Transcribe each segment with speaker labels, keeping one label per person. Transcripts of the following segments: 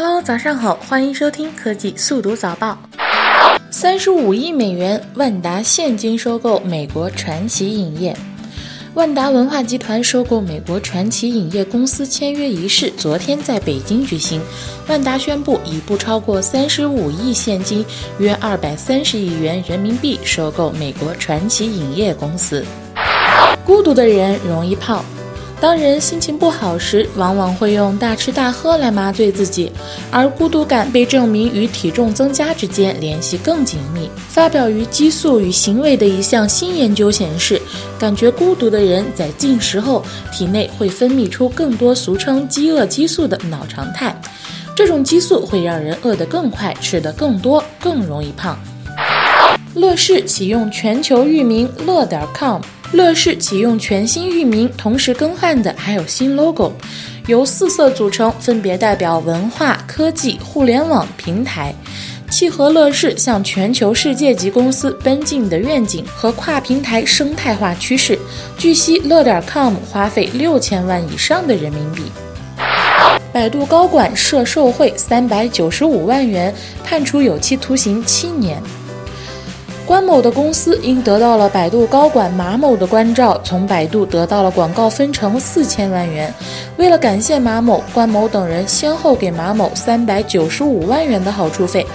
Speaker 1: Hello，早上好，欢迎收听科技速读早报。三十五亿美元，万达现金收购美国传奇影业。万达文化集团收购美国传奇影业公司签约仪式昨天在北京举行。万达宣布以不超过三十五亿现金，约二百三十亿元人民币收购美国传奇影业公司。孤独的人容易胖。当人心情不好时，往往会用大吃大喝来麻醉自己，而孤独感被证明与体重增加之间联系更紧密。发表于《激素与行为》的一项新研究显示，感觉孤独的人在进食后，体内会分泌出更多俗称饥饿激素的脑常态，这种激素会让人饿得更快，吃得更多，更容易胖。乐视启用全球域名乐点 com。乐视启用全新域名，同时更换的还有新 logo，由四色组成，分别代表文化、科技、互联网、平台，契合乐视向全球世界级公司奔进的愿景和跨平台生态化趋势。据悉，乐点 com 花费六千万以上的人民币。百度高管涉受贿三百九十五万元，判处有期徒刑七年。关某的公司因得到了百度高管马某的关照，从百度得到了广告分成四千万元。为了感谢马某，关某等人先后给马某三百九十五万元的好处费。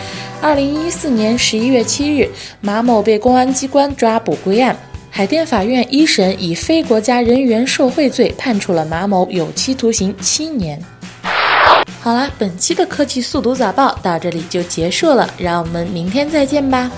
Speaker 1: 二零一四年十一月七日，马某被公安机关抓捕归案。海淀法院一审以非国家人员受贿罪判处了马某有期徒刑七年。好啦，本期的科技速读早报到这里就结束了，让我们明天再见吧。